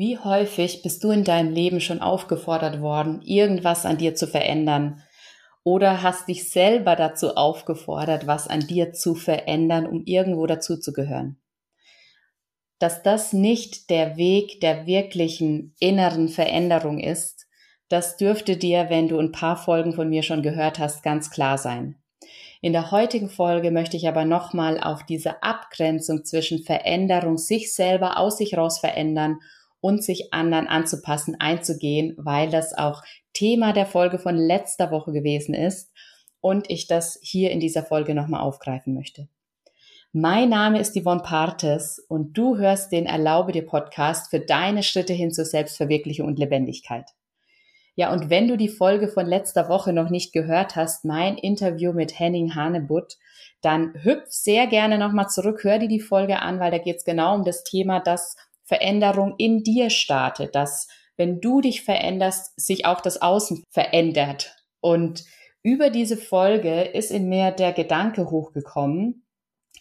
Wie häufig bist du in deinem Leben schon aufgefordert worden, irgendwas an dir zu verändern? Oder hast dich selber dazu aufgefordert, was an dir zu verändern, um irgendwo dazuzugehören? Dass das nicht der Weg der wirklichen inneren Veränderung ist, das dürfte dir, wenn du ein paar Folgen von mir schon gehört hast, ganz klar sein. In der heutigen Folge möchte ich aber nochmal auf diese Abgrenzung zwischen Veränderung, sich selber aus sich raus verändern und sich anderen anzupassen, einzugehen, weil das auch Thema der Folge von letzter Woche gewesen ist und ich das hier in dieser Folge nochmal aufgreifen möchte. Mein Name ist Yvonne Partes und du hörst den Erlaube dir Podcast für deine Schritte hin zur Selbstverwirklichung und Lebendigkeit. Ja, und wenn du die Folge von letzter Woche noch nicht gehört hast, mein Interview mit Henning Hanebutt, dann hüpf sehr gerne nochmal zurück, hör dir die Folge an, weil da geht es genau um das Thema, dass Veränderung in dir startet, dass wenn du dich veränderst, sich auch das Außen verändert. Und über diese Folge ist in mir der Gedanke hochgekommen,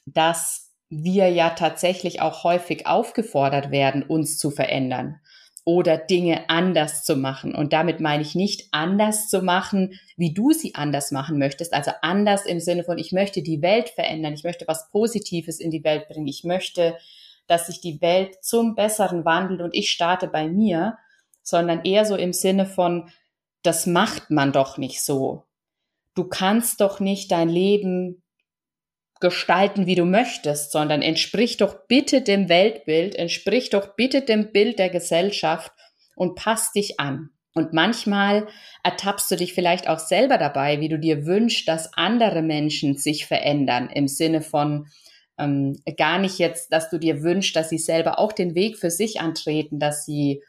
dass wir ja tatsächlich auch häufig aufgefordert werden, uns zu verändern oder Dinge anders zu machen. Und damit meine ich nicht anders zu machen, wie du sie anders machen möchtest. Also anders im Sinne von, ich möchte die Welt verändern, ich möchte was Positives in die Welt bringen, ich möchte dass sich die Welt zum Besseren wandelt und ich starte bei mir, sondern eher so im Sinne von, das macht man doch nicht so. Du kannst doch nicht dein Leben gestalten, wie du möchtest, sondern entsprich doch bitte dem Weltbild, entsprich doch bitte dem Bild der Gesellschaft und passt dich an. Und manchmal ertappst du dich vielleicht auch selber dabei, wie du dir wünschst, dass andere Menschen sich verändern im Sinne von, ähm, gar nicht jetzt, dass du dir wünschst, dass sie selber auch den Weg für sich antreten, dass sie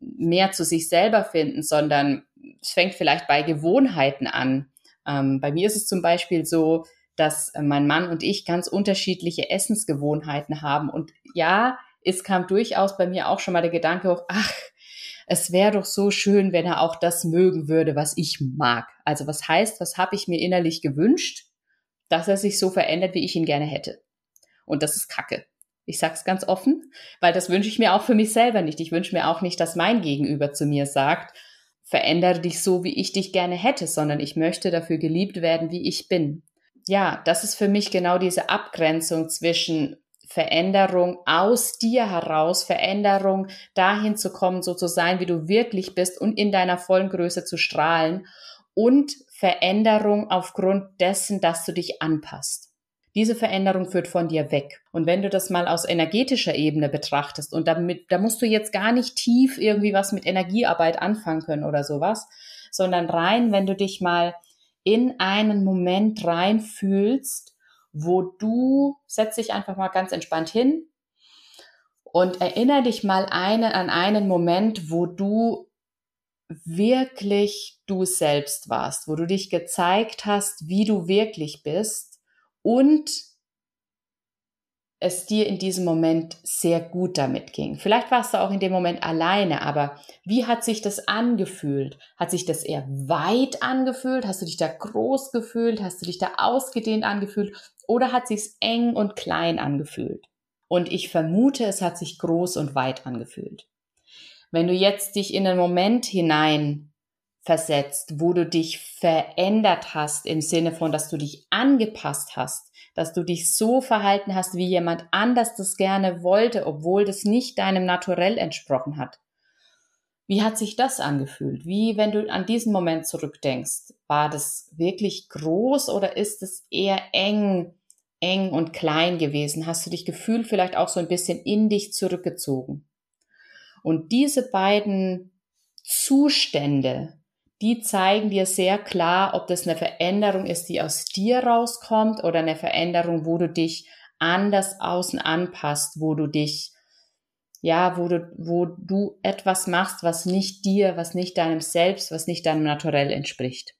mehr zu sich selber finden, sondern es fängt vielleicht bei Gewohnheiten an. Ähm, bei mir ist es zum Beispiel so, dass mein Mann und ich ganz unterschiedliche Essensgewohnheiten haben. Und ja, es kam durchaus bei mir auch schon mal der Gedanke hoch, ach, es wäre doch so schön, wenn er auch das mögen würde, was ich mag. Also was heißt, was habe ich mir innerlich gewünscht, dass er sich so verändert, wie ich ihn gerne hätte. Und das ist Kacke. Ich sag's ganz offen, weil das wünsche ich mir auch für mich selber nicht. Ich wünsche mir auch nicht, dass mein Gegenüber zu mir sagt, verändere dich so, wie ich dich gerne hätte, sondern ich möchte dafür geliebt werden, wie ich bin. Ja, das ist für mich genau diese Abgrenzung zwischen Veränderung aus dir heraus, Veränderung dahin zu kommen, so zu sein, wie du wirklich bist und in deiner vollen Größe zu strahlen und Veränderung aufgrund dessen, dass du dich anpasst. Diese Veränderung führt von dir weg. Und wenn du das mal aus energetischer Ebene betrachtest und damit, da musst du jetzt gar nicht tief irgendwie was mit Energiearbeit anfangen können oder sowas, sondern rein, wenn du dich mal in einen Moment reinfühlst, wo du, setz dich einfach mal ganz entspannt hin und erinnere dich mal eine, an einen Moment, wo du wirklich du selbst warst, wo du dich gezeigt hast, wie du wirklich bist und es dir in diesem Moment sehr gut damit ging. Vielleicht warst du auch in dem Moment alleine, aber wie hat sich das angefühlt? Hat sich das eher weit angefühlt? Hast du dich da groß gefühlt? Hast du dich da ausgedehnt angefühlt? Oder hat sich's eng und klein angefühlt? Und ich vermute, es hat sich groß und weit angefühlt. Wenn du jetzt dich in einen Moment hinein versetzt, wo du dich verändert hast im Sinne von, dass du dich angepasst hast, dass du dich so verhalten hast, wie jemand anders das gerne wollte, obwohl das nicht deinem Naturell entsprochen hat. Wie hat sich das angefühlt? Wie, wenn du an diesen Moment zurückdenkst, war das wirklich groß oder ist es eher eng, eng und klein gewesen? Hast du dich gefühlt vielleicht auch so ein bisschen in dich zurückgezogen? Und diese beiden Zustände, die zeigen dir sehr klar, ob das eine Veränderung ist, die aus dir rauskommt oder eine Veränderung, wo du dich anders außen anpasst, wo du dich, ja, wo du, wo du etwas machst, was nicht dir, was nicht deinem Selbst, was nicht deinem Naturell entspricht.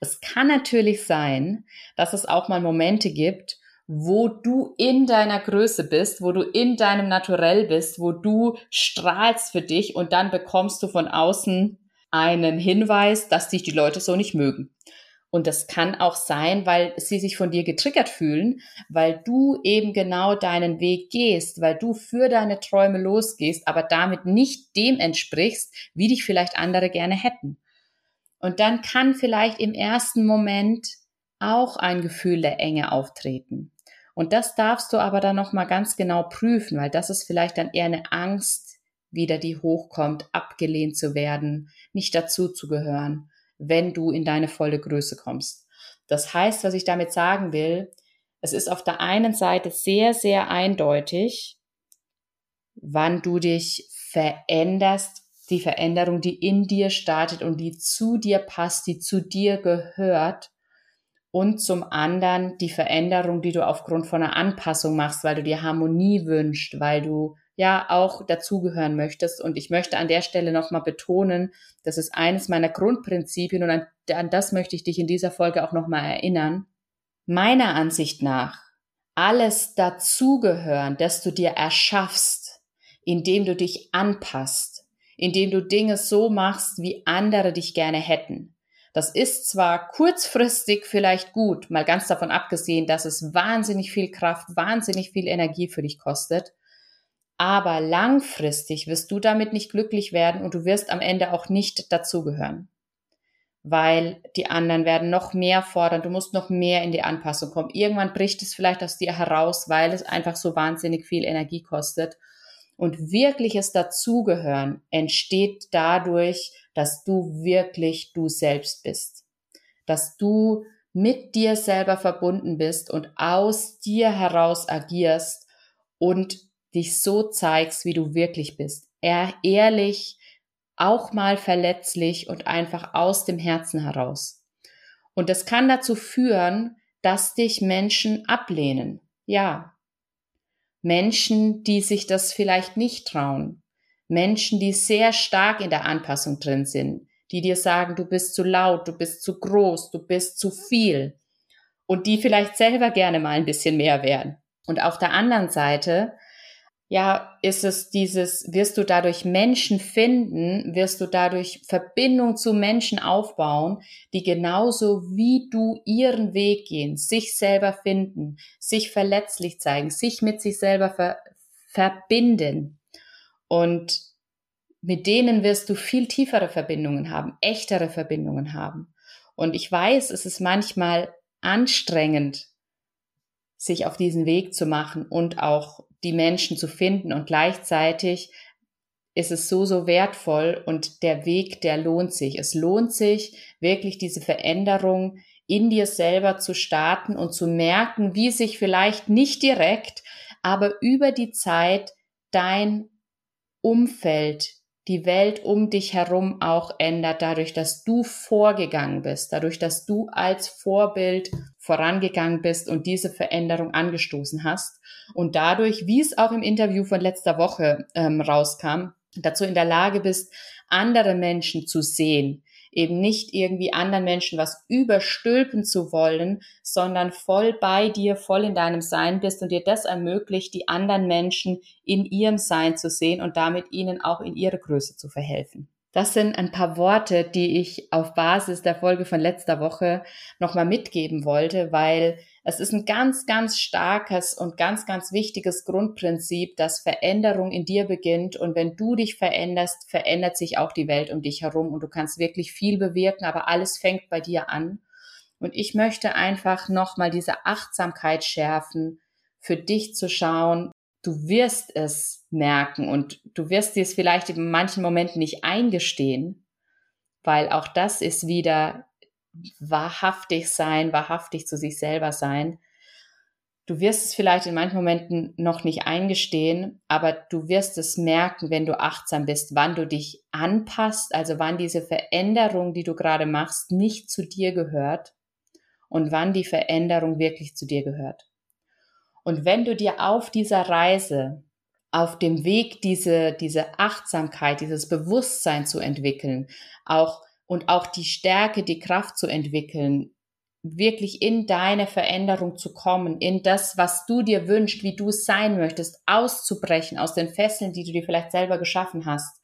Es kann natürlich sein, dass es auch mal Momente gibt, wo du in deiner Größe bist, wo du in deinem Naturell bist, wo du strahlst für dich und dann bekommst du von außen einen Hinweis, dass dich die Leute so nicht mögen. Und das kann auch sein, weil sie sich von dir getriggert fühlen, weil du eben genau deinen Weg gehst, weil du für deine Träume losgehst, aber damit nicht dem entsprichst, wie dich vielleicht andere gerne hätten. Und dann kann vielleicht im ersten Moment auch ein Gefühl der Enge auftreten. Und das darfst du aber dann nochmal ganz genau prüfen, weil das ist vielleicht dann eher eine Angst, wieder die hochkommt, abgelehnt zu werden, nicht dazu zu gehören wenn du in deine volle Größe kommst. Das heißt, was ich damit sagen will, es ist auf der einen Seite sehr, sehr eindeutig, wann du dich veränderst, die Veränderung, die in dir startet und die zu dir passt, die zu dir gehört. Und zum anderen die Veränderung, die du aufgrund von einer Anpassung machst, weil du dir Harmonie wünschst, weil du ja auch dazugehören möchtest. Und ich möchte an der Stelle nochmal betonen, das ist eines meiner Grundprinzipien und an, an das möchte ich dich in dieser Folge auch nochmal erinnern. Meiner Ansicht nach, alles dazugehören, das du dir erschaffst, indem du dich anpasst, indem du Dinge so machst, wie andere dich gerne hätten. Das ist zwar kurzfristig vielleicht gut, mal ganz davon abgesehen, dass es wahnsinnig viel Kraft, wahnsinnig viel Energie für dich kostet, aber langfristig wirst du damit nicht glücklich werden und du wirst am Ende auch nicht dazugehören. Weil die anderen werden noch mehr fordern, du musst noch mehr in die Anpassung kommen. Irgendwann bricht es vielleicht aus dir heraus, weil es einfach so wahnsinnig viel Energie kostet. Und wirkliches Dazugehören entsteht dadurch, dass du wirklich du selbst bist. Dass du mit dir selber verbunden bist und aus dir heraus agierst und dich so zeigst, wie du wirklich bist. Ehrlich, auch mal verletzlich und einfach aus dem Herzen heraus. Und das kann dazu führen, dass dich Menschen ablehnen. Ja. Menschen, die sich das vielleicht nicht trauen. Menschen, die sehr stark in der Anpassung drin sind, die dir sagen, du bist zu laut, du bist zu groß, du bist zu viel und die vielleicht selber gerne mal ein bisschen mehr wären. Und auf der anderen Seite ja, ist es dieses, wirst du dadurch Menschen finden, wirst du dadurch Verbindung zu Menschen aufbauen, die genauso wie du ihren Weg gehen, sich selber finden, sich verletzlich zeigen, sich mit sich selber ver verbinden. Und mit denen wirst du viel tiefere Verbindungen haben, echtere Verbindungen haben. Und ich weiß, es ist manchmal anstrengend, sich auf diesen Weg zu machen und auch die Menschen zu finden. Und gleichzeitig ist es so, so wertvoll und der Weg, der lohnt sich. Es lohnt sich wirklich diese Veränderung in dir selber zu starten und zu merken, wie sich vielleicht nicht direkt, aber über die Zeit dein Umfeld, die Welt um dich herum auch ändert, dadurch, dass du vorgegangen bist, dadurch, dass du als Vorbild vorangegangen bist und diese Veränderung angestoßen hast und dadurch, wie es auch im Interview von letzter Woche ähm, rauskam, dazu in der Lage bist, andere Menschen zu sehen, eben nicht irgendwie anderen Menschen was überstülpen zu wollen, sondern voll bei dir, voll in deinem Sein bist und dir das ermöglicht, die anderen Menschen in ihrem Sein zu sehen und damit ihnen auch in ihre Größe zu verhelfen. Das sind ein paar Worte, die ich auf Basis der Folge von letzter Woche nochmal mitgeben wollte, weil es ist ein ganz, ganz starkes und ganz, ganz wichtiges Grundprinzip, dass Veränderung in dir beginnt. Und wenn du dich veränderst, verändert sich auch die Welt um dich herum und du kannst wirklich viel bewirken, aber alles fängt bei dir an. Und ich möchte einfach nochmal diese Achtsamkeit schärfen, für dich zu schauen, du wirst es merken und du wirst dir es vielleicht in manchen Momenten nicht eingestehen, weil auch das ist wieder wahrhaftig sein, wahrhaftig zu sich selber sein. Du wirst es vielleicht in manchen Momenten noch nicht eingestehen, aber du wirst es merken, wenn du achtsam bist, wann du dich anpasst, also wann diese Veränderung, die du gerade machst, nicht zu dir gehört und wann die Veränderung wirklich zu dir gehört. Und wenn du dir auf dieser Reise, auf dem Weg, diese, diese Achtsamkeit, dieses Bewusstsein zu entwickeln, auch und auch die Stärke, die Kraft zu entwickeln, wirklich in deine Veränderung zu kommen, in das, was du dir wünschst, wie du sein möchtest, auszubrechen aus den Fesseln, die du dir vielleicht selber geschaffen hast,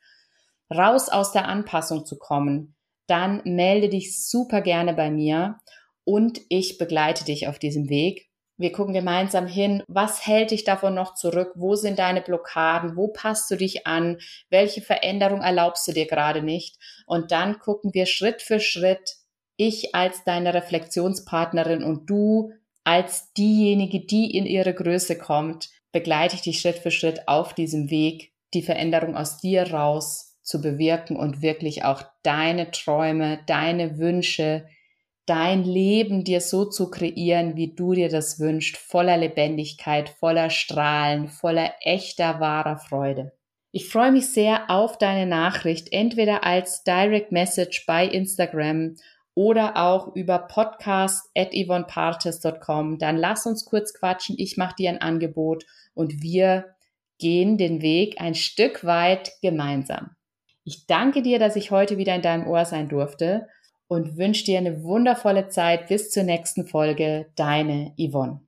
raus aus der Anpassung zu kommen, dann melde dich super gerne bei mir und ich begleite dich auf diesem Weg. Wir gucken gemeinsam hin, was hält dich davon noch zurück? Wo sind deine Blockaden? Wo passt du dich an? Welche Veränderung erlaubst du dir gerade nicht? Und dann gucken wir Schritt für Schritt, ich als deine Reflexionspartnerin und du als diejenige, die in ihre Größe kommt, begleite ich dich Schritt für Schritt auf diesem Weg, die Veränderung aus dir raus zu bewirken und wirklich auch deine Träume, deine Wünsche, dein Leben dir so zu kreieren, wie du dir das wünschst, voller Lebendigkeit, voller Strahlen, voller echter, wahrer Freude. Ich freue mich sehr auf deine Nachricht, entweder als Direct Message bei Instagram oder auch über podcast at yvonnepartes.com. Dann lass uns kurz quatschen, ich mache dir ein Angebot und wir gehen den Weg ein Stück weit gemeinsam. Ich danke dir, dass ich heute wieder in deinem Ohr sein durfte und wünsche dir eine wundervolle Zeit bis zur nächsten Folge. Deine Yvonne.